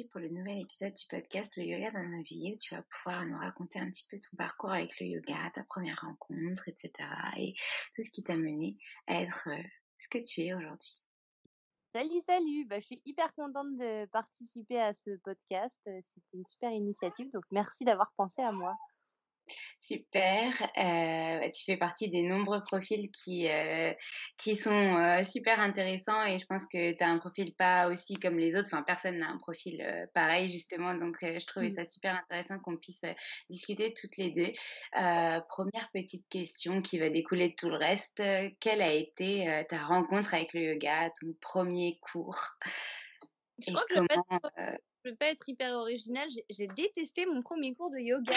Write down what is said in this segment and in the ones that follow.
Pour le nouvel épisode du podcast Le Yoga dans ma vie où tu vas pouvoir nous raconter un petit peu ton parcours avec le yoga, ta première rencontre, etc. et tout ce qui t'a mené à être euh, ce que tu es aujourd'hui. Salut, salut. Bah, je suis hyper contente de participer à ce podcast. C'était une super initiative, donc merci d'avoir pensé à moi. Super, euh, tu fais partie des nombreux profils qui, euh, qui sont euh, super intéressants et je pense que tu as un profil pas aussi comme les autres, enfin personne n'a un profil pareil justement, donc je trouvais Mm. ça super intéressant qu'on puisse discuter toutes les deux. Première petite question qui va découler de tout le reste, quelle a été ta rencontre avec le yoga, ton premier cours? Je et crois que je je vais pas être hyper originale. J'ai détesté mon premier cours de yoga.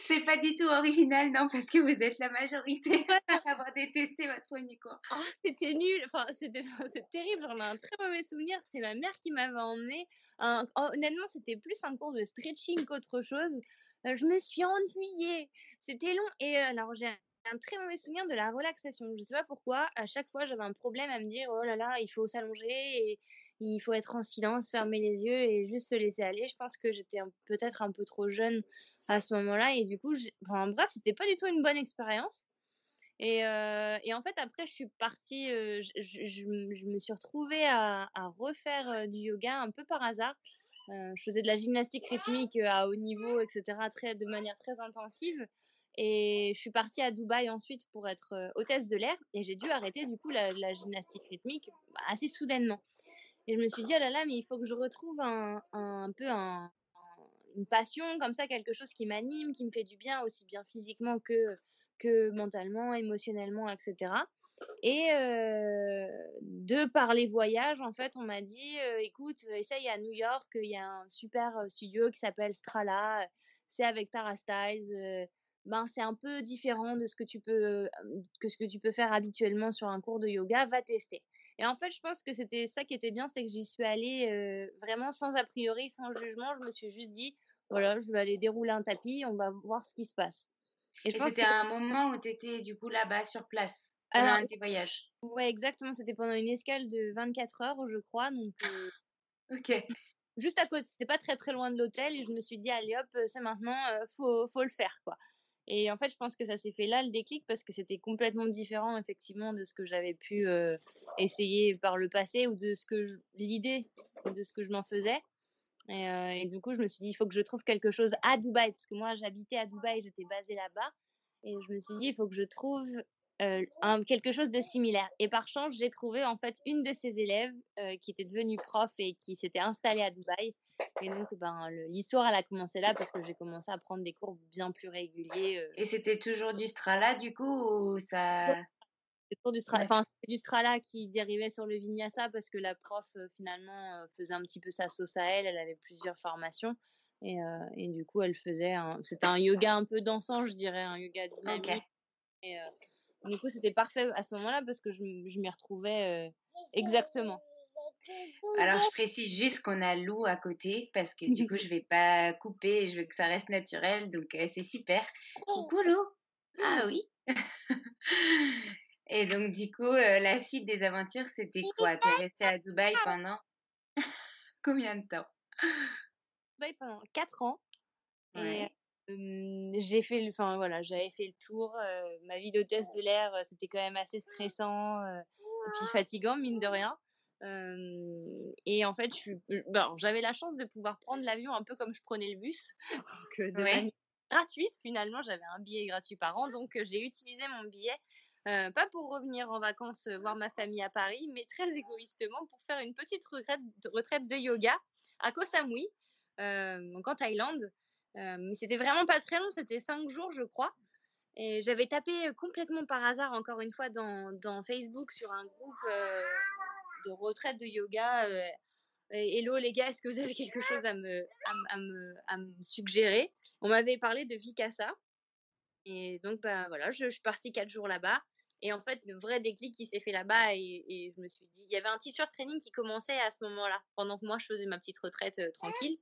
C'est pas du tout original, non, parce que vous êtes la majorité à avoir détesté votre premier. Oh, c'était nul. Enfin, c'était terrible. J'en ai un très mauvais souvenir. C'est ma mère qui m'avait emmené. Un- honnêtement, c'était plus un cours de stretching qu'autre chose. Euh, Je me suis ennuyée. C'était long. Et euh, alors, j'ai un très mauvais souvenir de la relaxation. Je sais pas pourquoi. À chaque fois, j'avais un problème à me dire oh là là, il faut s'allonger il faut être en silence, fermer les yeux et juste se laisser aller. Je pense que j'étais peut-être un peu trop jeune à ce moment-là. Et du coup, enfin, bref, c'était pas du tout une bonne expérience. Et, euh, en fait, après, je suis partie, euh, je, me suis retrouvée à, refaire euh, du yoga un peu par hasard. Je faisais de la gymnastique rythmique à haut niveau, etc., très, de manière très intensive. Et je suis partie à Dubaï ensuite pour être hôtesse de l'air. Et j'ai dû arrêter du coup la, gymnastique rythmique bah, assez soudainement. Et je me suis dit, oh là là, mais il faut que je retrouve un peu un, une passion comme ça, quelque chose qui m'anime, qui me fait du bien, aussi bien physiquement que, que mentalement, émotionnellement, etc. Et, euh, de par les voyages, en fait, on m'a dit, écoute, essaye à New York, il y a un super studio qui s'appelle Strala, c'est avec Tara Styles. ben, c'est un peu différent de ce que tu peux que ce que tu peux faire habituellement sur un cours de yoga, va tester. Et en fait, je pense que c'était ça qui était bien, c'est que j'y suis allée vraiment sans a priori, sans jugement. Je me suis juste dit, voilà, je vais aller dérouler un tapis, on va voir ce qui se passe. Et, c'était un moment où tu étais du coup là-bas sur place pendant un de tes voyages? Ouais, exactement. C'était pendant une escale de 24 heures, je crois. Donc, ok. Juste à côté, c'était pas très très loin de l'hôtel et je me suis dit allez hop, c'est maintenant, faut faut le faire quoi. Et en fait, je pense que ça s'est fait là le déclic parce que c'était complètement différent effectivement de ce que j'avais pu essayer par le passé ou de ce que l'idée de ce que je m'en faisais. Et, et, du coup, je me suis dit il faut que je trouve quelque chose à Dubaï parce que moi j'habitais à Dubaï, j'étais basée là-bas et je me suis dit il faut que je trouve euh, un, quelque chose de similaire. Et par chance, j'ai trouvé en fait une de ses élèves euh, qui était devenue prof et qui s'était installée à Dubaï. Et donc, ben, l'histoire, elle a commencé là parce que j'ai commencé à prendre des cours bien plus réguliers. Euh. Et c'était toujours du Strala, du coup, ou ça C'était du Strala. Enfin, du Strala qui dérivait sur le Vinyasa parce que la prof, finalement, faisait un petit peu sa sauce à elle. Elle avait plusieurs formations. Et, et du coup, elle faisait. C'était un yoga un peu dansant, je dirais, un yoga dynamique. Et, du coup, c'était parfait à ce moment-là parce que je, je m'y retrouvais euh, exactement. Alors, je précise juste qu'on a Lou à côté parce que du coup, je vais pas couper et je veux que ça reste naturel. Donc, c'est super. Coucou Lou. Ah oui. et donc, du coup, euh, la suite des aventures, c'était quoi? Tu es resté à Dubaï pendant combien de temps? Dubaï pendant 4 ans. Ouais j'ai fait le, enfin voilà, j'avais fait le tour. ma vie d'hôtesse de l'air, c'était quand même assez stressant et puis fatigant mine de rien. et en fait, ben, j'avais la chance de pouvoir prendre l'avion un peu comme je prenais le bus, donc de manière gratuite. Finalement, j'avais un billet gratuit par an, donc j'ai utilisé mon billet. Pas pour revenir en vacances voir ma famille à Paris, mais très égoïstement pour faire une petite retraite, de yoga à Koh Samui, donc en Thaïlande. Euh, mais c'était vraiment pas très long, c'était cinq jours, je crois. Et j'avais tapé complètement par hasard, encore une fois, dans, Facebook sur un groupe euh, de retraite de yoga. Euh, Hello les gars, est-ce que vous avez quelque chose à, me, à me suggérer? On m'avait parlé de Vikasa. Et donc, bah, voilà, je, suis partie quatre jours là-bas. Et en fait, le vrai déclic qui s'est fait là-bas, et, je me suis dit, il y avait un teacher training qui commençait à ce moment-là, pendant que moi je faisais ma petite retraite tranquille.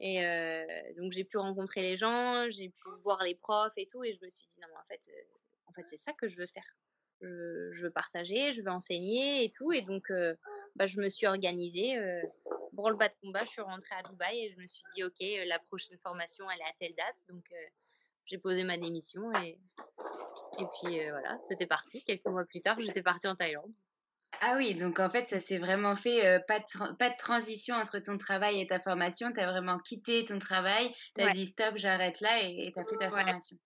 Et euh, donc j'ai pu rencontrer les gens, j'ai pu voir les profs et tout, et je me suis dit non mais en fait, euh, en fait c'est ça que je veux faire. Je, veux partager, je veux enseigner et tout, et donc euh, bah, je me suis organisée. pour le bas de combat, je suis rentrée à Dubaï et je me suis dit ok, la prochaine formation elle est à telle date, donc j'ai posé ma démission et et puis voilà, c'était parti. Quelques mois plus tard, j'étais partie en Thaïlande. Ah oui, donc en fait, ça s'est vraiment fait, euh, pas, de pas de transition entre ton travail et ta formation. Tu as vraiment quitté ton travail, tu as dit stop, j'arrête là et tu as fait ta formation.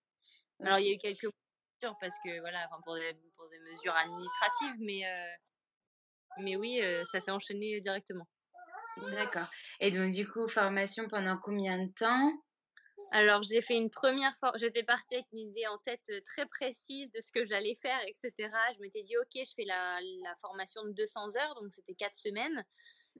Alors, il y a eu quelques mesures parce que, voilà, pour des, pour des mesures administratives, mais, euh, mais oui, euh, ça s'est enchaîné directement. D'accord. Et donc, du coup, formation pendant combien de temps? Alors, j'ai fait une première fois, j'étais partie avec une idée en tête euh, très précise de ce que j'allais faire, etc. Je m'étais dit, OK, je fais la, la formation de 200 heures, donc c'était quatre semaines.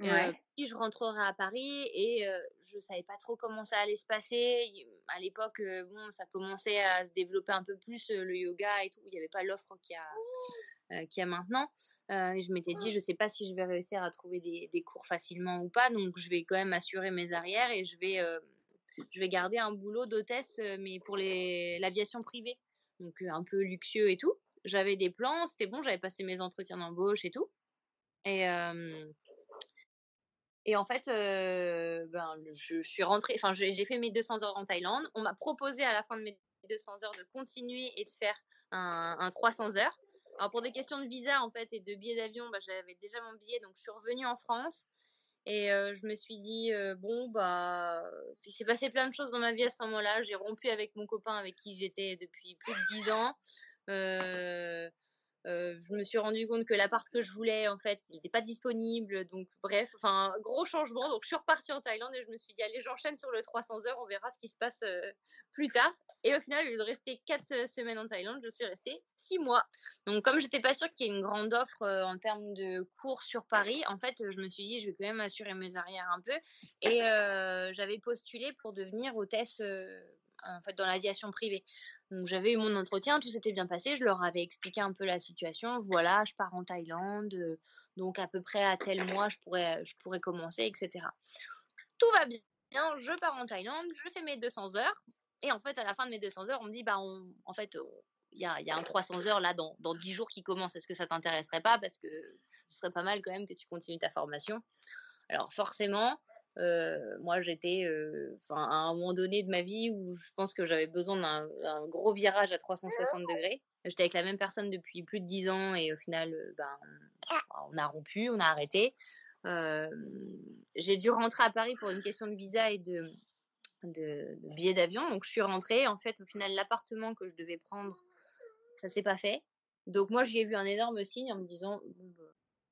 Euh, puis je rentrerai à Paris et euh, je savais pas trop comment ça allait se passer. À l'époque, euh, bon, ça commençait à se développer un peu plus le yoga et tout. Il n'y avait pas l'offre qu'il y a, y a maintenant. je m'étais dit, je sais pas si je vais réussir à trouver des, des, cours facilement ou pas, donc je vais quand même assurer mes arrières et je vais je vais garder un boulot d'hôtesse, euh, mais pour l'aviation privée. Donc euh, un peu luxueux et tout. J'avais des plans, c'était bon, j'avais passé mes entretiens d'embauche et tout. Et, euh, en fait, ben, je, suis rentrée, enfin, j'ai fait mes 200 heures en Thaïlande. On m'a proposé à la fin de mes 200 heures de continuer et de faire un, un 300 heures. Alors pour des questions de visa en fait et de billets d'avion, bah, j'avais déjà mon billet, donc je suis revenue en France. Et je me suis dit, bon, bah, il s'est passé plein de choses dans ma vie à ce moment-là. J'ai rompu avec mon copain avec qui j'étais depuis plus de dix ans. Je me suis rendu compte que l'appart que je voulais, en fait, il n'était pas disponible. Donc, bref, enfin, gros changement. Donc, je suis repartie en Thaïlande et je me suis dit, allez, j'enchaîne sur le 300 heures, on verra ce qui se passe plus tard. Et au final, au lieu de rester 4 euh, semaines en Thaïlande, je suis restée 6 mois. Donc, comme j'étais pas sûre qu'il y ait une grande offre en termes de cours sur Paris, en fait, je me suis dit, je vais quand même assurer mes arrières un peu. Et j'avais postulé pour devenir hôtesse en fait, dans l'aviation privée. Donc j'avais eu mon entretien, tout s'était bien passé, je leur avais expliqué un peu la situation, voilà, je pars en Thaïlande, euh, donc à peu près à tel mois je pourrais, je pourrais commencer, etc. Tout va bien, je pars en Thaïlande, je fais mes 200 heures, et en fait à la fin de mes 200 heures, on me dit, bah en fait, il y a, un 300 heures là dans, dans 10 jours qui commence, est-ce que ça t'intéresserait pas? Parce que ce serait pas mal quand même que tu continues ta formation. Alors forcément, euh, moi, j'étais euh, à un moment donné de ma vie où je pense que j'avais besoin d'un gros virage à 360 degrés. J'étais avec la même personne depuis plus de 10 ans et au final, euh, ben, on a rompu, on a arrêté. j'ai dû rentrer à Paris pour une question de visa et de, de, de billets d'avion. Donc, je suis rentrée. En fait, au final, l'appartement que je devais prendre, ça s'est pas fait. Donc, moi, j'y ai vu un énorme signe en me disant, bah,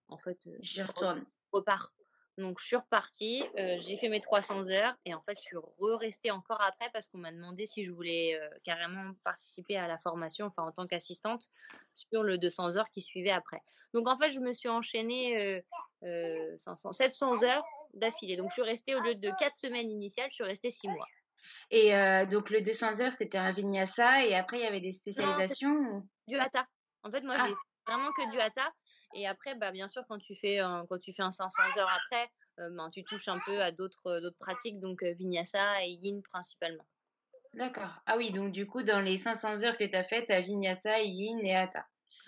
en fait, j'y retourne. repars donc je suis repartie, euh, j'ai fait mes 300 heures et en fait je suis re-restée encore après parce qu'on m'a demandé si je voulais euh, carrément participer à la formation, enfin en tant qu'assistante sur le 200 heures qui suivait après. Donc en fait je me suis enchaînée euh, 500, 700 heures d'affilée. Donc je suis restée au lieu de 4 semaines initiales, je suis restée 6 mois. Et euh, donc le 200 heures c'était un vinyasa et après il y avait des spécialisations Du hatha. En fait moi ah. j'ai vraiment que du hatha et après, bah, bien sûr, quand tu fais un, quand tu fais un 500 heures après, euh, ben, tu touches un peu à d'autres, euh, d'autres pratiques, donc euh, Vinyasa et Yin principalement. D'accord. Ah oui, donc du coup, dans les 500 heures que tu as faites, tu as Vinyasa, Yin et Hatha.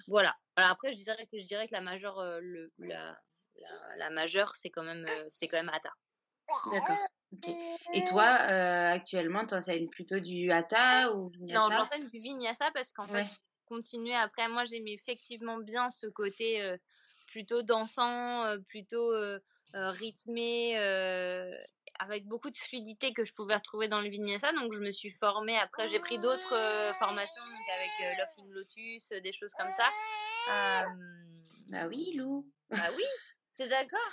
Voilà. Alors après, je dirais que, je dirais que la majeure, le, la, la, majeure, c'est quand même, c'est quand même Hatha. D'accord. Et toi, actuellement, tu enseignes plutôt du Hatha ou Vinyasa? Non, j'enseigne du Vinyasa parce qu'en fait, continuer. Après, moi, j'aimais effectivement bien ce côté euh, plutôt dansant, euh, plutôt euh, rythmé, avec beaucoup de fluidité que je pouvais retrouver dans le vinyasa. Donc, je me suis formée. Après, j'ai pris d'autres formations, donc avec Laughing Lotus, des choses comme ça. Bah oui, Lou. Bah oui, c'est d'accord?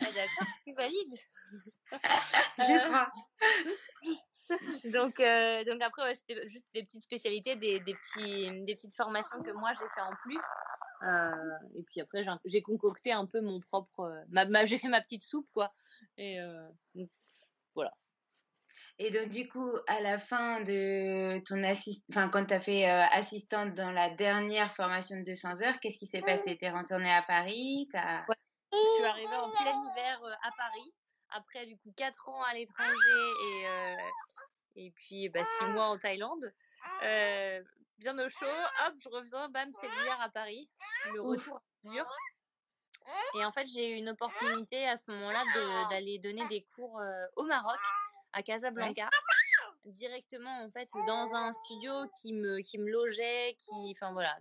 Ah, d'accord, tu valides. je crois. donc, euh, donc après, ouais, c'était juste des petites spécialités, des, des, petits, des petites formations que moi j'ai fait en plus. Euh, et puis après, j'ai concocté un peu mon propre. Ma, j'ai fait ma petite soupe, quoi. Et euh, voilà. Et donc, du coup, à la fin de ton assist... enfin, quand tu as fait assistante dans la dernière formation de 200 heures, qu'est-ce qui s'est passé? T'es retournée à Paris? As... Je suis arrivée en plein hiver à Paris après du coup 4 ans à l'étranger et, euh, et puis bah, 6 mois en Thaïlande. Euh, bien au chaud, hop, je reviens, bam, c'est l'hiver à Paris. Le retour dur. Et en fait, j'ai eu une opportunité à ce moment-là d'aller donner des cours euh, au Maroc, à Casablanca, directement en fait dans un studio qui me qui me logeait, qui, enfin voilà.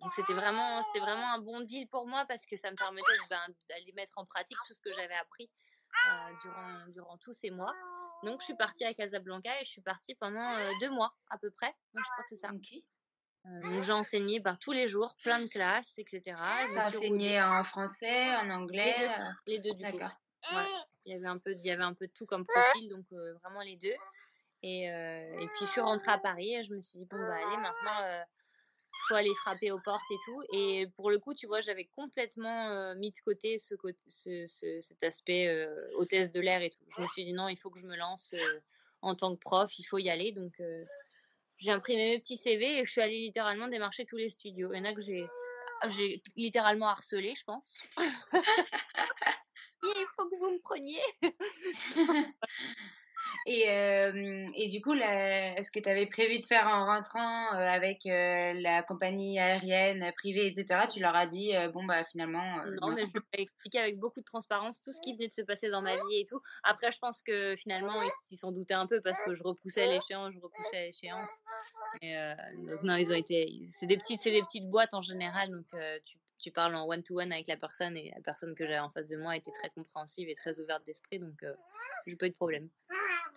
donc c'était vraiment c'était vraiment un bon deal pour moi parce que ça me permettait ben, d'aller mettre en pratique tout ce que j'avais appris durant, durant tous ces mois. Donc, je suis partie à Casablanca et je suis partie pendant euh, deux mois à peu près. je crois que c'est ça. Euh, donc, j'ai enseigné ben, tous les jours, plein de classes, etc. Tu as enseigné en français, en anglais Les deux, du coup. Il, y avait un peu, il y avait un peu de tout comme profil, donc vraiment les deux. Et, et, puis, je suis rentrée à Paris et je me suis dit, bon, bah, allez, maintenant, faut aller frapper aux portes et tout. Et pour le coup, tu vois, j'avais complètement euh, mis de côté ce, ce, cet aspect euh, hôtesse de l'air et tout. Je me suis dit non, il faut que je me lance euh, en tant que prof, il faut y aller. Donc j'ai imprimé mes petits CV et je suis allée littéralement démarcher tous les studios. Il y en a que j'ai littéralement harcelé, je pense. il faut que vous me preniez. Et, euh, et du coup, ce que tu avais prévu de faire en rentrant euh, avec euh, la compagnie aérienne privée, etc., tu leur as dit, bon, bah finalement. non, mais je vais expliquer avec beaucoup de transparence tout ce qui venait de se passer dans ma vie et tout. Après, je pense que finalement, ils s'en doutaient un peu parce que je repoussais l'échéance, je repoussais l'échéance. Donc, non, ils ont été. C'est des, petites, des petites boîtes en général, donc tu tu parles en one-to-one avec la personne et la personne que j'avais en face de moi était très compréhensive et très ouverte d'esprit, donc euh, j'ai pas eu de problème.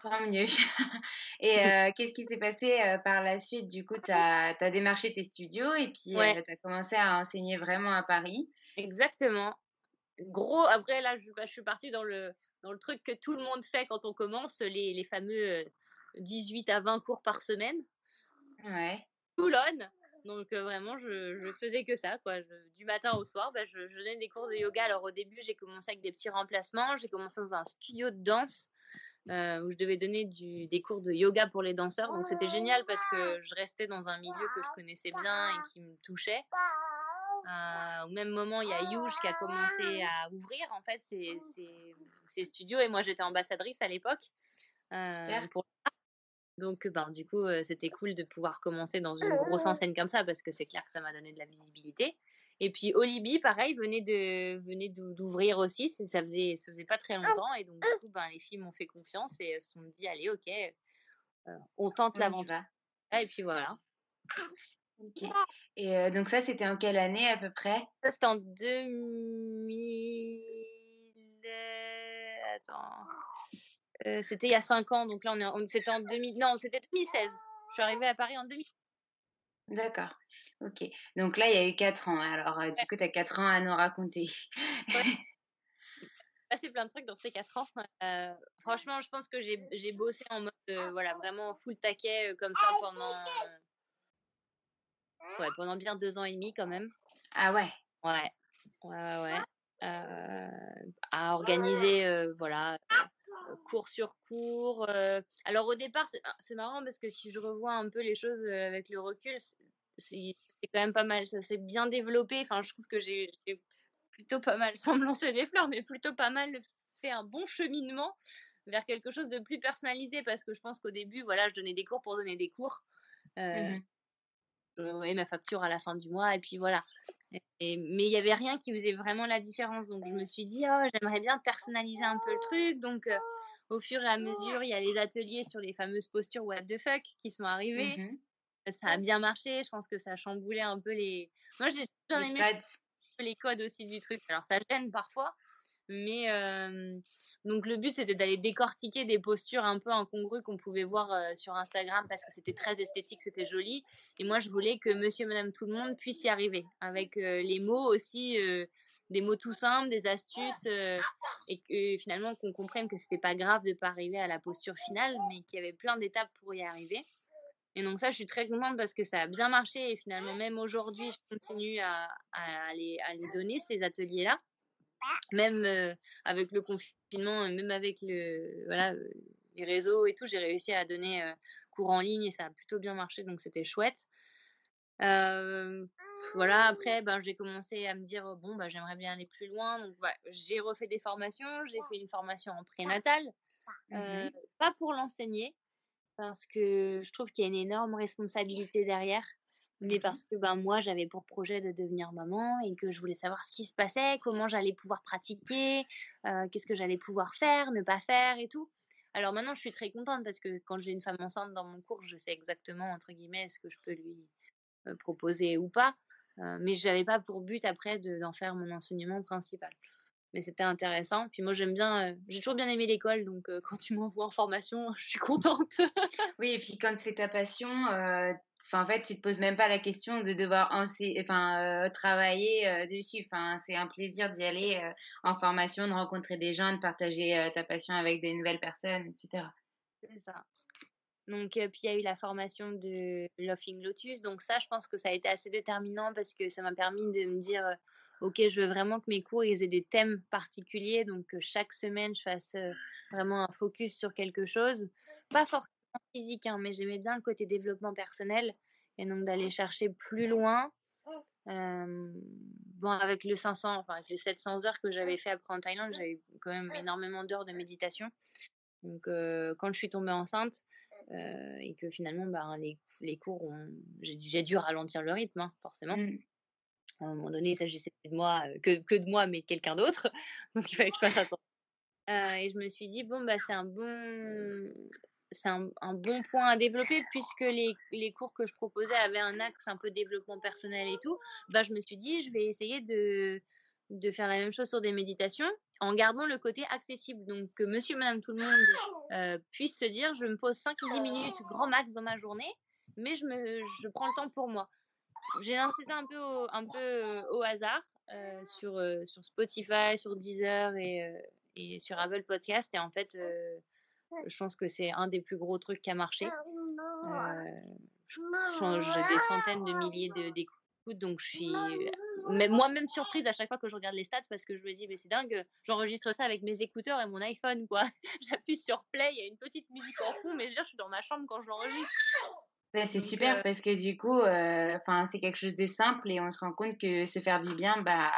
Tant mieux. Et euh, qu'est-ce qui s'est passé euh, par la suite? Du coup, tu as, démarché tes studios et puis Ouais. tu as commencé à enseigner vraiment à Paris. Exactement. Gros, après là, je, bah, je suis partie dans le, dans le truc que tout le monde fait quand on commence, les, les fameux euh, 18 à 20 cours par semaine. Ouais. Toulon. Donc euh, vraiment, je, je faisais que ça, quoi. Je- du matin au soir, bah, je, je donnais des cours de yoga. Alors au début, j'ai commencé avec des petits remplacements. J'ai commencé dans un studio de danse euh, où je devais donner du, des cours de yoga pour les danseurs. Donc c'était génial parce que je restais dans un milieu que je connaissais bien et qui me touchait. Euh, au même moment, il y a Youge qui a commencé à ouvrir en fait ses, ses- ses studios et moi j'étais ambassadrice à l'époque. euh, pour donc, ben, du coup, euh, c'était cool de pouvoir commencer dans une grosse enseigne comme ça parce que c'est clair que ça m'a donné de la visibilité. Et puis, Olibi, pareil, venait de venait d'ou- d'ouvrir aussi. Ça faisait, ça faisait pas très longtemps. Et donc, du coup, ben, les filles m'ont fait confiance et se sont dit, allez, ok, euh, on tente l'aventure. va. Et puis voilà. Ok. Et euh, donc ça, c'était en quelle année à peu près? Ça, c'était en 2000. euh, Attends. Euh, c'était il y a 5 ans. Donc là, on est on- c'était en 2000. Non, c'était 2016. Je suis arrivée à Paris en 2000. D'accord. Ok. Donc là, il y a eu 4 ans. Alors, euh, du coup, tu as 4 ans à nous raconter. passé plein de trucs dans ces 4 ans. Euh, franchement, je pense que j'ai bossé en mode euh, voilà, vraiment full taquet comme ça pendant ouais, pendant bien deux ans et demi quand même. Ah ouais. Ouais. Ouais ouais. ouais. À organiser voilà, cours sur cours. euh. Alors au départ, c'est ah, c'est marrant parce que si je revois un peu les choses euh, avec le recul, c'est quand même pas mal, ça s'est bien développé. Enfin, je trouve que j'ai plutôt pas mal, sans me lancer des fleurs, mais plutôt pas mal fait un bon cheminement vers quelque chose de plus personnalisé parce que je pense qu'au début, voilà, je donnais des cours pour donner des cours. Euh, je voyais ma facture à la fin du mois et puis voilà. Et- mais il y avait rien qui faisait vraiment la différence. Donc je me suis dit, oh, j'aimerais bien personnaliser un peu le truc. Donc euh, au fur et à mesure, il y a les ateliers sur les fameuses postures what the fuck qui sont arrivés. Mhm. Ça a bien marché. Je pense que ça a chamboulé un peu les. Moi, j'ai aimé les codes aussi du truc. Alors ça gêne parfois, mais euh, donc le but c'était d'aller décortiquer des postures un peu incongrues qu'on pouvait voir euh, sur Instagram parce que c'était très esthétique, c'était joli. Et moi je voulais que Monsieur, Madame, tout le monde puisse y arriver avec euh, les mots aussi. euh, des mots tout simples, des astuces, et que finalement qu'on comprenne que c'était pas grave de pas arriver à la posture finale, mais qu'il y avait plein d'étapes pour y arriver. Et donc ça, je suis très contente parce que ça a bien marché et finalement même aujourd'hui, je continue à les donner ces ateliers-là, même euh, avec le confinement, même avec le voilà euh, les réseaux et tout, j'ai réussi à donner euh, cours en ligne et ça a plutôt bien marché, donc c'était chouette. Euh, voilà, après, ben, j'ai commencé à me dire, oh, bon, ben, j'aimerais bien aller plus loin. Donc, ouais, j'ai refait des formations. J'ai fait une formation en prénatal. Euh, Mhm. pas pour l'enseigner, parce que je trouve qu'il y a une énorme responsabilité derrière. Mais parce que ben, moi, j'avais pour projet de devenir maman et que je voulais savoir ce qui se passait, comment j'allais pouvoir pratiquer, euh, qu'est-ce que j'allais pouvoir faire, ne pas faire et tout. Alors maintenant, je suis très contente parce que quand j'ai une femme enceinte dans mon cours, je sais exactement, entre guillemets, ce que je peux lui euh, proposer ou pas. Euh, mais j'avais pas pour but après de- d'en faire mon enseignement principal. Mais c'était intéressant. Puis moi, j'aime bien, j'ai toujours bien aimé l'école, donc quand tu m'envoies en formation, je suis contente. Oui, et puis quand c'est ta passion, enfin, en fait, tu te poses même pas la question de devoir enfin, euh, travailler euh, dessus. Enfin, c'est un plaisir d'y aller euh, en formation, de rencontrer des gens, de partager ta passion avec des nouvelles personnes, etc. C'est ça. Donc, puis il y a eu la formation de Laughing Lotus. Donc ça, je pense que ça a été assez déterminant parce que ça m'a permis de me dire, ok, je veux vraiment que mes cours ils aient des thèmes particuliers. Donc que chaque semaine, je fasse vraiment un focus sur quelque chose. Pas forcément physique, hein, mais j'aimais bien le côté développement personnel et donc d'aller chercher plus loin. Euh, bon, avec le 500, enfin avec les 700 heures que j'avais fait après en Thaïlande, j'avais eu quand même énormément d'heures de méditation. Donc, euh, quand je suis tombée enceinte euh, et que finalement, ben, les, les cours, ont- j'ai dû- ralentir le rythme, hein, forcément. Mm. À un moment donné, il s'agissait de moi, que, que de moi, mais de quelqu'un d'autre. Donc, il fallait que je fasse attention. Et je me suis dit, bon, bah, c'est un bon, c'est un, bon point à développer puisque les, cours que je proposais avaient un axe un peu développement personnel et tout. Bah, je me suis dit, je vais essayer de, faire la même chose sur des méditations en gardant le côté accessible. Donc, que monsieur, madame, tout le monde euh, puisse se dire, je me pose 5 10 minutes grand max dans ma journée, mais je, prends le temps pour moi. J'ai lancé ça un peu au, au hasard euh, sur, euh, Spotify, sur Deezer et, euh, sur Apple Podcast. Et en fait, euh, je pense que c'est un des plus gros trucs qui a marché. je change des centaines de milliers d'écoutes donc je suis moi-même surprise à chaque fois que je regarde les stats parce que je me dis mais c'est dingue j'enregistre ça avec mes écouteurs et mon iPhone quoi. J'appuie sur play il y a une petite musique en fond mais je veux dire je suis dans ma chambre quand je l'enregistre c'est super euh... parce que du coup, euh, enfin, c'est quelque chose de simple et on se rend compte que se faire du bien, bah,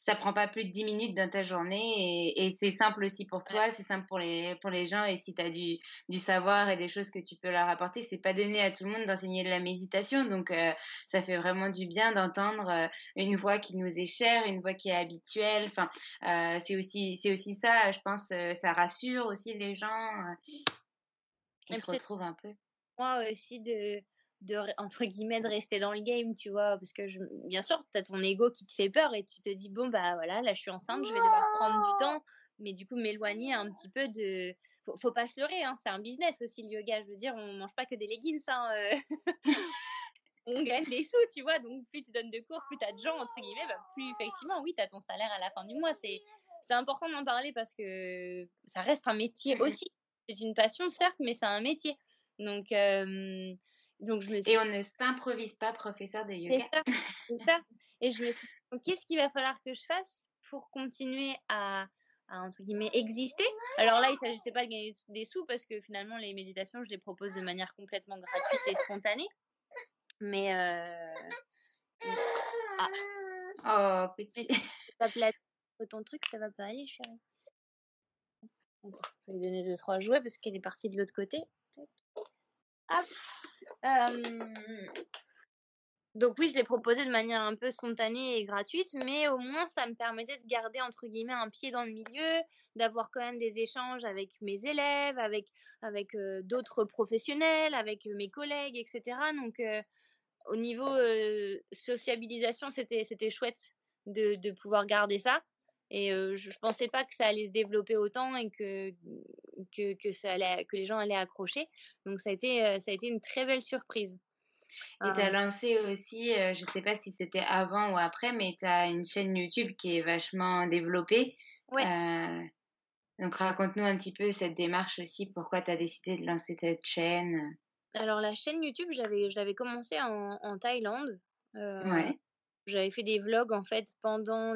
ça prend pas plus de 10 minutes dans ta journée et, et c'est simple aussi pour toi, c'est simple pour les pour les gens et si tu as du du savoir et des choses que tu peux leur apporter, c'est pas donné à tout le monde d'enseigner de la méditation, donc euh, ça fait vraiment du bien d'entendre euh, une voix qui nous est chère, une voix qui est habituelle. Enfin, euh, c'est aussi c'est aussi ça, je pense, ça rassure aussi les gens. qui se retrouvent un peu moi aussi de, de entre guillemets de rester dans le game tu vois parce que je, bien sûr tu as ton ego qui te fait peur et tu te dis bon bah voilà là je suis enceinte je vais devoir prendre du temps. Mais du coup m'éloigner un petit peu de faut, faut pas se leurrer hein, c'est un business aussi le yoga. Je veux dire on mange pas que des leggings hein, euh... on gagne des sous tu vois. Donc plus tu donnes de cours plus tu as de gens entre guillemets bah, plus effectivement oui tu as ton salaire à la fin du mois. C'est c'est important d'en parler parce que ça reste un métier aussi. C'est une passion certes mais c'est un métier donc, euh, donc je me suis... Et on ne s'improvise pas professeur de yoga? C'est ça, c'est ça. Et je me suis dit, qu'est-ce qu'il va falloir que je fasse pour continuer à, à entre guillemets exister? Alors là, il s'agissait pas de gagner des sous parce que finalement les méditations, je les propose de manière complètement gratuite et spontanée. Mais euh... ah. oh petit. Ton truc, ça va pas aller, chérie. Je vais lui donner deux trois jouets parce qu'elle est partie de l'autre côté. Euh... Donc oui, je l'ai proposé de manière un peu spontanée et gratuite, mais au moins ça me permettait de garder entre guillemets un pied dans le milieu, d'avoir quand même des échanges avec mes élèves, avec avec euh, d'autres professionnels, avec mes collègues, etc. Donc euh, au niveau sociabilisation, c'était c'était chouette de pouvoir garder ça. Et euh, je, je pensais pas que ça allait se développer autant et que que, que ça allait que les gens allaient accrocher. Donc ça a été ça a été une très belle surprise. Et tu as lancé aussi, euh, je sais pas si c'était avant ou après, mais tu as une chaîne YouTube qui est vachement développée. Ouais. Euh, donc raconte-nous un petit peu cette démarche aussi, pourquoi tu as décidé de lancer cette chaîne? Alors la chaîne YouTube, j'avais je l'avais commencé en, en Thaïlande. Euh, ouais. J'avais fait des vlogs en fait pendant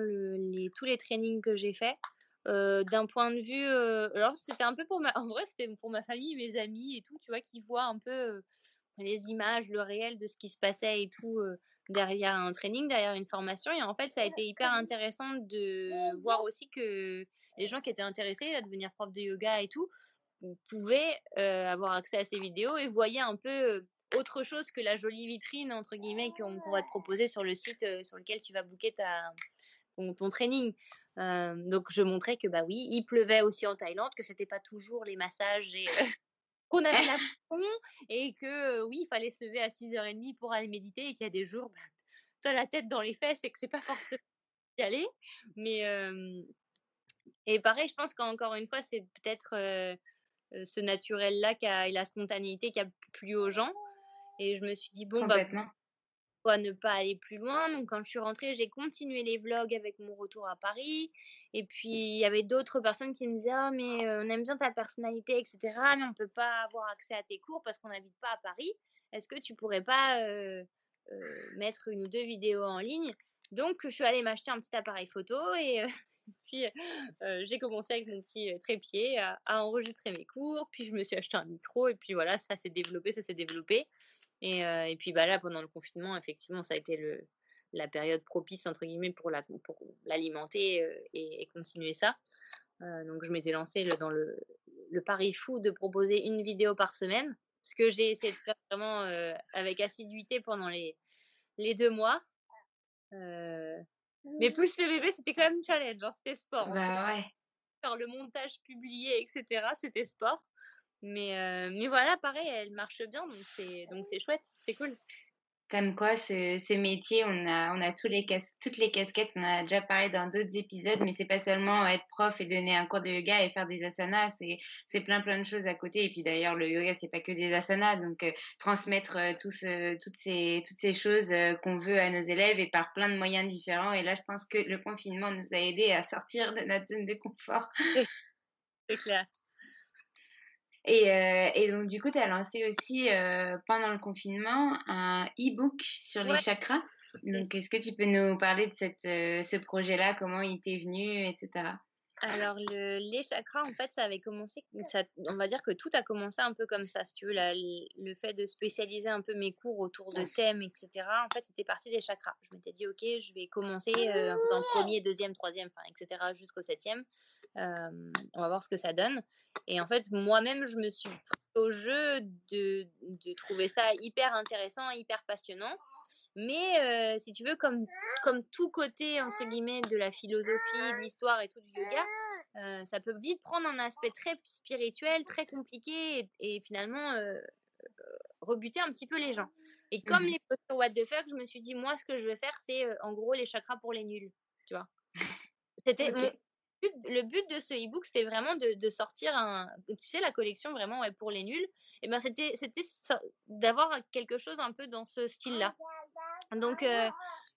tous les trainings que j'ai fait. Euh, d'un point de vue, euh, alors c'était un peu pour ma, en vrai c'était pour ma famille, mes amis et tout, tu vois, qui voient un peu euh, les images, le réel de ce qui se passait et tout derrière un training, derrière une formation. Et en fait, ça a été hyper intéressant de voir aussi que les gens qui étaient intéressés à devenir prof de yoga et tout pouvaient avoir accès à ces vidéos et voyaient un peu autre chose que la jolie vitrine entre guillemets qu'on qu va te proposer sur le site euh, sur lequel tu vas booker ton, training. Euh, donc je montrais que bah oui, il pleuvait aussi en Thaïlande, que c'était pas toujours les massages euh, qu'on avait la fond et que oui, il fallait se lever à 6h30 pour aller méditer et qu'il y a des jours bah, tu as la tête dans les fesses et que c'est pas forcément y aller. Mais et pareil, je pense qu'encore une fois, c'est peut-être ce naturel là qui a, et la spontanéité qui a plu aux gens. Et je me suis dit, bon, bah, pourquoi ne pas aller plus loin? Donc, quand je suis rentrée, j'ai continué les vlogs avec mon retour à Paris. Et puis, il y avait d'autres personnes qui me disaient, oh, mais on aime bien ta personnalité, etc. Mais on peut pas avoir accès à tes cours parce qu'on n'habite pas à Paris. Est-ce que tu pourrais pas euh, euh, mettre une ou deux vidéos en ligne? Donc, je suis allée m'acheter un petit appareil photo et puis euh, j'ai commencé avec mon petit trépied à, à, enregistrer mes cours. Puis je me suis acheté un micro et puis voilà, ça s'est développé, ça s'est développé. Et, euh, et puis bah là, pendant le confinement, effectivement, ça a été le, la période propice entre guillemets pour la pour l'alimenter et, et, continuer ça. Euh, donc je m'étais lancée le, dans le, le pari fou de proposer une vidéo par semaine, ce que j'ai essayé de faire vraiment euh, avec assiduité pendant les les deux mois. Mais plus le bébé, c'était quand même challenge, hein, c'était sport. Bah ouais. Faire le montage publié, etc., c'était sport. Mais, mais voilà, pareil, elle marche bien, donc c'est donc c'est chouette, c'est cool. Comme quoi, ce, ce métier, on a, on a tous les toutes les casquettes. On en a déjà parlé dans d'autres épisodes, mais c'est pas seulement être prof et donner un cours de yoga et faire des asanas. C'est, c'est plein, plein de choses à côté. Et puis d'ailleurs, le yoga, c'est pas que des asanas. Donc, euh, transmettre euh, toutes ces, toutes ces choses euh, qu'on veut à nos élèves et par plein de moyens différents. Et là, je pense que le confinement nous a aidés à sortir de notre zone de confort. C'est clair. Et, euh, et, donc, du coup, tu as lancé aussi euh, pendant le confinement un e-book sur les chakras. Donc, est-ce que tu peux nous parler de cette, euh, ce projet-là, comment il t'est venu, etc. Alors, le, les chakras, en fait, ça avait commencé, ça, on va dire que tout a commencé un peu comme ça, si tu veux, le fait de spécialiser un peu mes cours autour de thèmes, etc. En fait, c'était parti des chakras. Je m'étais dit, OK, je vais commencer en faisant premier, deuxième, troisième, enfin, etc., jusqu'au septième. On va voir ce que ça donne. Et en fait, moi-même, je me suis au jeu de, de, trouver ça hyper intéressant, hyper passionnant. Mais euh, si tu veux, comme, comme tout côté, entre guillemets, de la philosophie, de l'histoire et tout du yoga, euh, ça peut vite prendre un aspect très spirituel, très compliqué et, finalement euh, rebuter un petit peu les gens. Et comme mmh les postures What the fuck, je me suis dit, moi, ce que je vais faire, c'est en gros les chakras pour les nuls. Tu vois C'était le but de ce e-book, c'était vraiment de, sortir un, tu sais, la collection vraiment pour les nuls. Et ben c'était, d'avoir quelque chose un peu dans ce style-là. Donc, euh,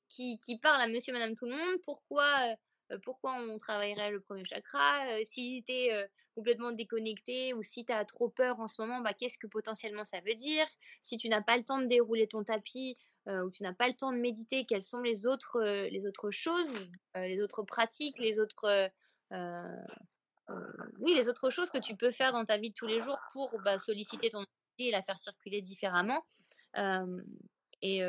qui, parle à Monsieur, Madame, tout le monde. Pourquoi, euh, pourquoi on travaillerait le premier chakra? Euh, Si tu es complètement déconnecté ou si tu as trop peur en ce moment, bah, qu'est-ce que potentiellement ça veut dire? Si tu n'as pas le temps de dérouler ton tapis, ou tu n'as pas le temps de méditer, quelles sont les autres, les autres choses, les autres pratiques, les autres euh, euh, oui, les autres choses que tu peux faire dans ta vie de tous les jours pour bah, solliciter ton énergie et la faire circuler différemment. et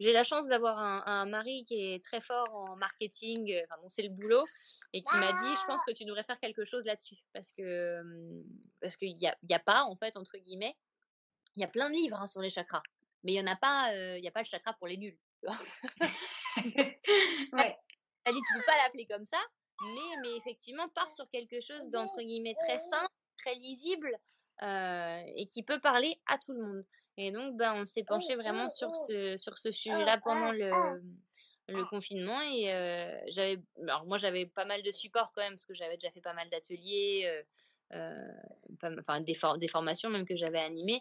j'ai la chance d'avoir un, mari qui est très fort en marketing, enfin, c'est le boulot, et qui m'a dit, je pense que tu devrais faire quelque chose là-dessus, parce que parce qu'il n'y a, y a pas, en fait, entre guillemets, il y a plein de livres hein, sur les chakras, mais il n'y en a pas, il n'y a pas le chakra pour les nuls. ouais. Elle dit, tu peux pas l'appeler comme ça, mais, effectivement, part sur quelque chose d'entre guillemets très simple, très lisible euh, et qui peut parler à tout le monde. Et donc, ben, on s'est penché vraiment sur ce, sur ce sujet-là pendant le, le confinement. Et euh, j'avais, alors moi, j'avais pas mal de support quand même, parce que j'avais déjà fait pas mal d'ateliers, euh, enfin des, des, formations même que j'avais animées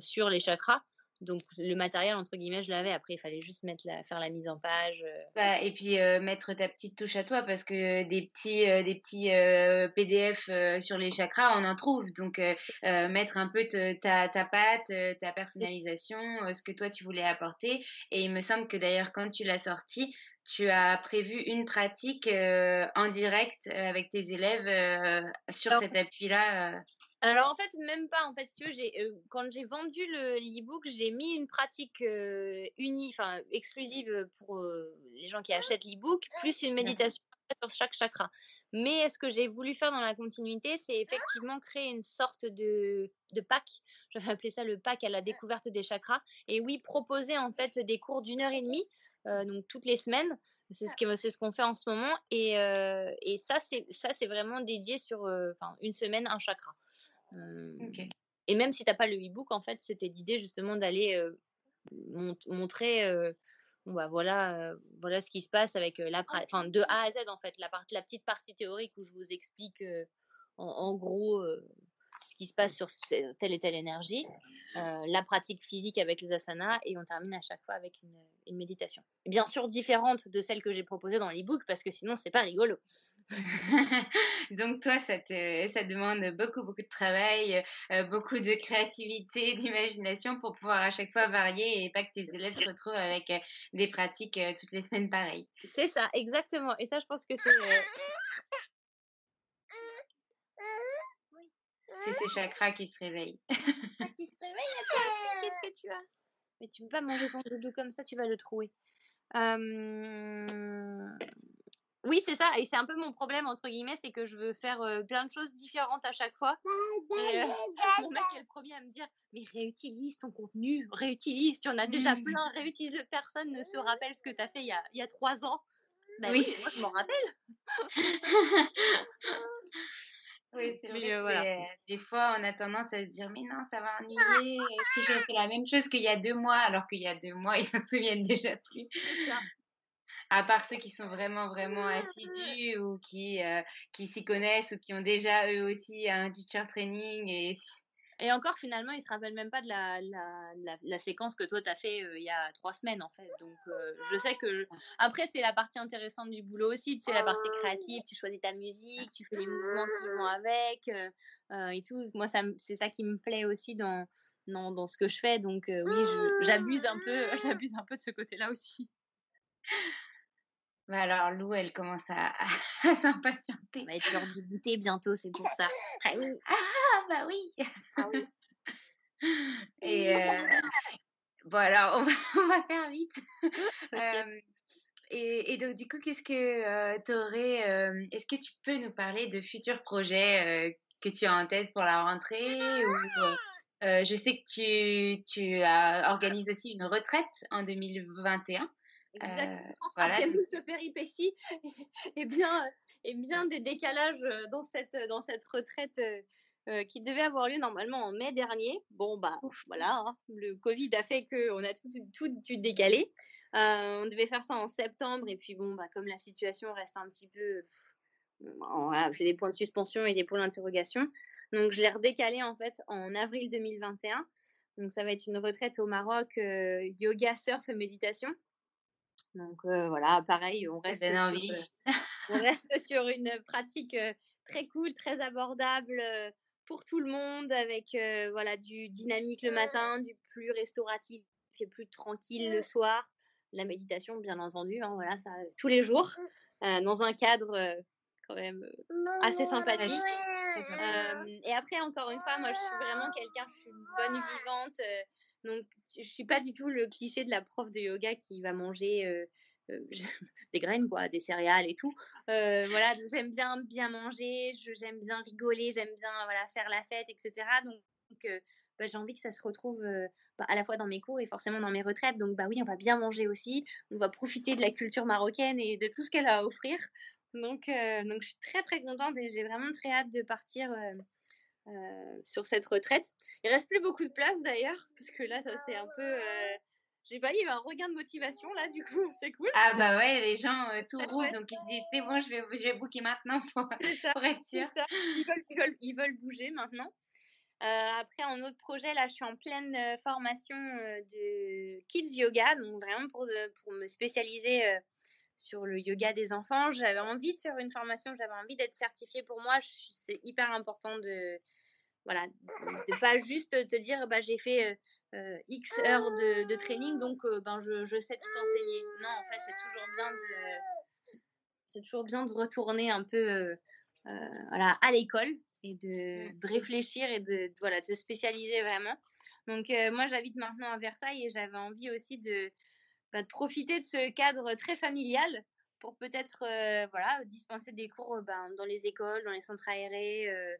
sur les chakras. Donc le matériel entre guillemets, je l'avais. Après, il fallait juste mettre la, faire la mise en page. Euh. Bah, et puis euh, mettre ta petite touche à toi parce que des petits euh, des petits PDF sur les chakras, on en trouve. Donc mettre un peu ta ta patte, ta personnalisation, ce que toi tu voulais apporter. Et il me semble que d'ailleurs quand tu l'as sorti, tu as prévu une pratique en direct avec tes élèves sur cet appui-là. Alors en fait, même pas. En fait, j'ai, euh, quand j'ai vendu le e-book, j'ai mis une pratique euh, unie, enfin exclusive pour euh, les gens qui achètent l'e-book, plus une méditation sur chaque chakra. Mais ce que j'ai voulu faire dans la continuité, c'est effectivement créer une sorte de, de pack. J'avais appelé ça le pack à la découverte des chakras. Et oui, proposer en fait des cours d'une heure et demie, donc toutes les semaines. C'est ce qu'on fait en ce moment. Et, et ça, c'est ça, c'est vraiment dédié sur une semaine un chakra. Et même si tu n'as pas le e-book, en fait, c'était l'idée justement d'aller montrer bah voilà voilà ce qui se passe avec la enfin de A à Z en fait la petite partie théorique où je vous explique en, gros ce qui se passe sur telle et telle énergie, la pratique physique avec les asanas et on termine à chaque fois avec une, une méditation. Bien sûr différente de celle que j'ai proposée dans l'e-book parce que sinon c'est pas rigolo. Donc toi, ça te, ça demande beaucoup, beaucoup de travail, euh, beaucoup de créativité, d'imagination pour pouvoir à chaque fois varier et pas que tes élèves se retrouvent avec euh, des pratiques euh, toutes les semaines pareilles. C'est ça, exactement. Et ça, je pense que c'est... C'est ces chakras qui se réveillent. qui se réveillent, qu'est-ce que tu as? Mais tu ne peux pas manger ton doudou comme ça, tu vas le trouver. Oui, c'est ça. Et c'est un peu mon problème, entre guillemets, c'est que je veux faire plein de choses différentes à chaque fois. Et mon mec est le premier à me dire Mais réutilise ton contenu, réutilise, tu en as déjà mmh. plein, réutilise. Personne ne se rappelle ce que tu as fait il y a, il y a trois ans. Bah oui, moi je m'en rappelle. Oui, c'est vrai. voilà. Des fois, on a tendance à se dire, mais non, ça va ennuyer. Si j'ai fait la même chose qu'il y a deux mois, alors qu'il y a deux mois, ils s'en souviennent déjà plus. À part ceux qui sont vraiment, vraiment assidus ou qui, qui s'y connaissent ou qui ont déjà eux aussi un teacher training et et encore, finalement, il se rappelle même pas de la, la, la, séquence que toi, tu as fait euh, il y a trois semaines, en fait. Donc, euh, je sais que. Après, c'est la partie intéressante du boulot aussi. Tu sais, la partie créative, tu choisis ta musique, tu fais les mouvements qui vont avec euh, et tout. Moi, c'est ça qui me plaît aussi dans, dans, dans ce que je fais. Donc, oui, j'abuse un, peu, j'abuse un peu de ce côté-là aussi. Bah alors, Lou, elle commence à, à s'impatienter. Va être l'heure du goûter bientôt, c'est pour ça. Ah, ah bah oui. Ah oui. Et euh, bon, alors, on va, on va faire vite. Euh, et, et, donc, du coup, qu'est-ce que euh, tu aurais. Euh, est-ce que tu peux nous parler de futurs projets euh, que tu as en tête pour la rentrée ou, Je sais que tu, tu as, organises aussi une retraite en 2021. Exactement. Euh, voilà. Après cette péripétie et bien, et bien des décalages euh, dans cette, dans cette retraite euh, qui devait avoir lieu normalement en mai dernier. Bon, bah voilà, hein, le Covid a fait qu'on a tout, tout, tout décalé. on devait faire ça en septembre et puis bon, bah, comme la situation reste un petit peu. Voilà, c'est des points de suspension et des points d'interrogation. Donc je l'ai redécalé en fait en avril 2021. Donc ça va être une retraite au Maroc, yoga, surf et méditation. Donc voilà, pareil, on reste, sur, on reste sur une pratique très cool, très abordable pour tout le monde, avec voilà du dynamique le matin, du plus restauratif et plus tranquille le soir, la méditation bien entendu, hein, voilà ça tous les jours, dans un cadre quand même assez sympathique. et après encore une fois, moi je suis vraiment quelqu'un, je suis une bonne vivante. Donc, je suis pas du tout le cliché de la prof de yoga qui va manger euh, euh, des graines, quoi, des céréales et tout. Euh, voilà, j'aime bien bien manger, j'aime bien rigoler, j'aime bien faire la fête, etc. Donc, bah, j'ai envie que ça se retrouve bah, à la fois dans mes cours et forcément dans mes retraites. Donc, bah oui, on va bien manger aussi. On va profiter de la culture marocaine et de tout ce qu'elle a à offrir. Donc, donc, je suis très très contente et j'ai vraiment très hâte de partir euh, sur cette retraite. Il reste plus beaucoup de place d'ailleurs, parce que là, ça c'est un peu. Euh, j'ai pas, il y a un regain de motivation là, du coup, c'est cool. Ah bah ouais, les gens euh, tout roulent, donc ils se disent c'est bon, je vais, je vais booker maintenant pour, pour être sûr. Ils, veulent, ils, veulent, ils, veulent, bouger maintenant. après, en autre projet, là, je suis en pleine formation de kids yoga, donc vraiment pour, pour me spécialiser sur le yoga des enfants. J'avais envie de faire une formation, j'avais envie d'être certifiée pour moi. C'est hyper important de voilà de pas juste te dire bah j'ai fait euh, X heures de, de training donc euh, ben je, je sais tout enseigner. Non, en fait, c'est toujours bien de c'est toujours bien de retourner un peu euh, voilà à l'école et de, mmh. de, réfléchir et de, voilà de se spécialiser vraiment. Donc moi j'habite maintenant à Versailles et j'avais envie aussi de bah, de profiter de ce cadre très familial pour peut-être euh, voilà dispenser des cours euh, ben, dans les écoles, dans les centres aérés, euh,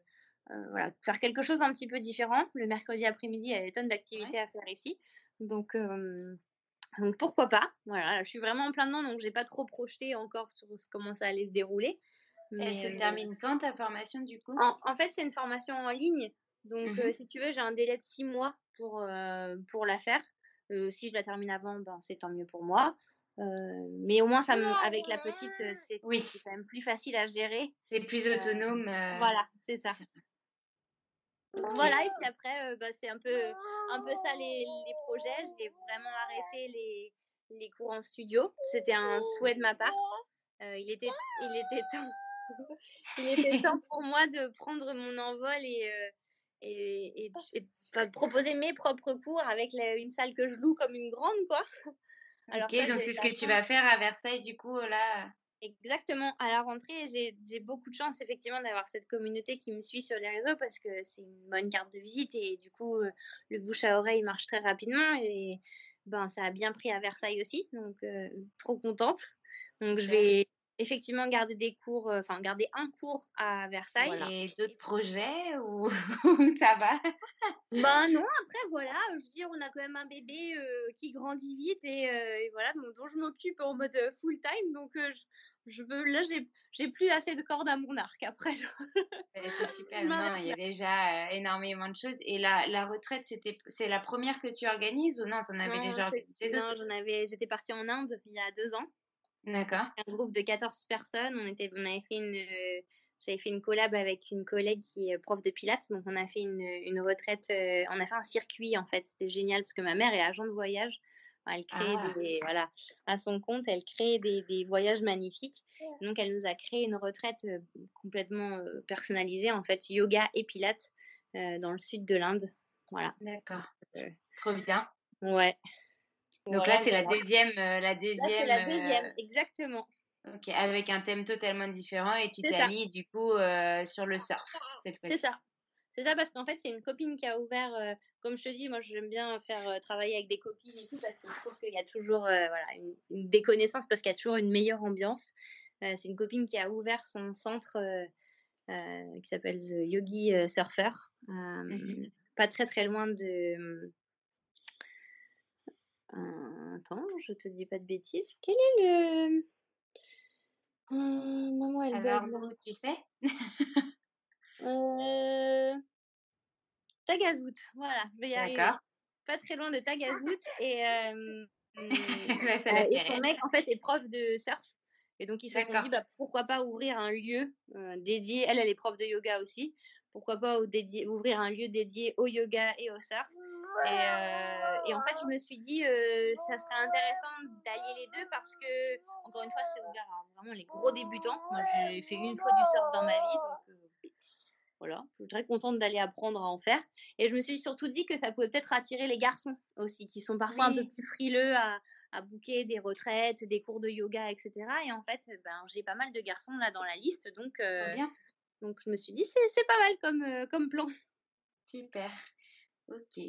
voilà faire quelque chose d'un petit peu différent. Le mercredi après-midi, il y a des tonnes d'activités à faire ici, donc donc pourquoi pas? Voilà, je suis vraiment en plein dedans, donc j'ai pas trop projeté encore sur comment ça allait se dérouler. Mais, Elle se termine quand ta formation du coup? en, fait, c'est une formation en ligne, donc mmh si tu veux, j'ai un délai de six mois pour pour la faire. Euh, si je la termine avant, ben, c'est tant mieux pour moi. Euh, mais au moins, ça avec la petite, euh, c'est oui. quand même plus facile à gérer. C'est plus autonome. Voilà, c'est ça. Voilà, et puis après, bah, c'est un peu, un peu ça les, les projets. J'ai vraiment arrêté les, les cours en studio. C'était un souhait de ma part. il, était, il, était temps, il était temps pour moi de prendre mon envol et, et, et, proposer mes propres cours avec une salle que je loue comme une grande, quoi. Alors ok, donc c'est ce que tu vas faire à Versailles, du coup, là? Exactement. À la rentrée, j'ai beaucoup de chance, effectivement, d'avoir cette communauté qui me suit sur les réseaux parce que c'est une bonne carte de visite et du coup, euh, le bouche à oreille marche très rapidement et ben, ça a bien pris à Versailles aussi. Donc, euh, trop contente. Donc, je vais, effectivement garder des cours, euh, enfin garder un cours à Versailles. Et d'autres projets ou ça va? Ben non, après voilà, je veux dire, on a quand même un bébé euh, qui grandit vite et, euh, et voilà, donc, dont je m'occupe en mode full time. Donc Je veux, là, j'ai, j'ai plus assez de cordes à mon arc après. c'est super. Non, il y a déjà énormément de choses. Et la, la retraite, c'était, c'est la première que tu organises ou non? Tu en avais déjà organisé Non, j'en avais, j'étais partie en Inde il y a deux ans. D'accord. Un groupe de 14 personnes. On, était, on avait fait une, j'avais fait une collab avec une collègue qui est prof de pilates, donc on a fait une, une retraite, euh, on a fait un circuit en fait, c'était génial parce que ma mère est agent de voyage, elle crée ah. des, voilà, à son compte, elle crée des, des, voyages magnifiques, donc elle nous a créé une retraite euh, complètement euh, personnalisée en fait, yoga et pilates dans le sud de l'Inde, voilà. D'accord, trop bien. Ouais. Donc là c'est la deuxième, la deuxième. c'est la deuxième, exactement. Ok, avec un thème totalement différent et tu mis du coup euh, sur le surf. C'est ça. C'est ça parce qu'en fait, c'est une copine qui a ouvert, euh, comme je te dis, moi j'aime bien faire euh, travailler avec des copines et tout parce que je trouve qu'il y a toujours voilà, une, déconnaissance parce qu'il y a toujours une meilleure ambiance. c'est une copine qui a ouvert son centre qui s'appelle The Yogi Surfer, mmh pas très très loin de. Attends, je te dis pas de bêtises. Quel est le. Mmh, maman, elle Alors, tu sais? Euh... Tagazout, voilà, je vais y arriver. D'accord. Pas très loin de Tagazout. et, euh, et son mec, en fait, est prof de surf. Et donc, ils se sont dit, bah, pourquoi pas ouvrir un lieu euh, dédié. Elle, elle est prof de yoga aussi. Pourquoi pas ouvrir un lieu dédié au yoga et au surf. Et, euh, et, en fait, je me suis dit, euh, ça serait intéressant d'allier les deux parce que, encore une fois, c'est ouvert à vraiment les gros débutants. Moi, j'ai fait une fois du surf dans ma vie, donc euh, voilà, je suis très contente d'aller apprendre à en faire. Et je me suis surtout dit que ça pouvait peut-être attirer les garçons aussi, qui sont parfois un peu plus frileux à, à booker des retraites, des cours de yoga, etc. Et en fait, ben, j'ai pas mal de garçons là dans la liste, donc, donc je me suis dit, c'est pas mal comme, comme plan. Super. Ok.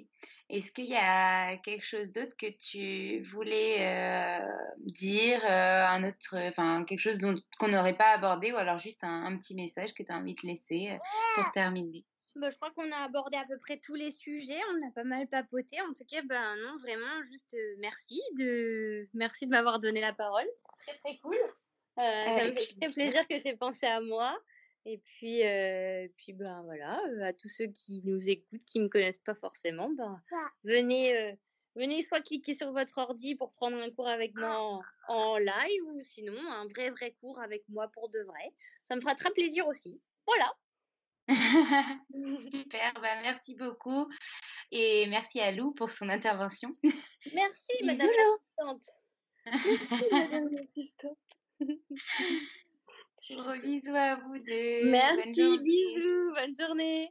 Est-ce qu'il y a quelque chose d'autre que tu voulais euh, dire, euh, un autre, enfin quelque chose qu'on n'aurait pas abordé, ou alors juste un, petit message que tu as envie de laisser euh, pour terminer? Bah, je crois qu'on a abordé à peu près tous les sujets, on a pas mal papoté. En tout cas, ben non, vraiment, juste merci de merci de m'avoir donné la parole. Très très cool. ça me fait très plaisir que tu aies pensé à moi. Et puis, euh, puis ben voilà, euh, à tous ceux qui nous écoutent, qui me connaissent pas forcément, ben venez, euh, venez soit cliquer sur votre ordi pour prendre un cours avec moi en, live ou sinon un vrai vrai cours avec moi pour de vrai. Ça me fera très plaisir aussi. Voilà. Super, ben merci beaucoup et merci à Lou pour son intervention. Merci Madame l'assistante. Merci Madame l'assistante. Gros bisous à vous deux. Merci, bisous, bonne journée.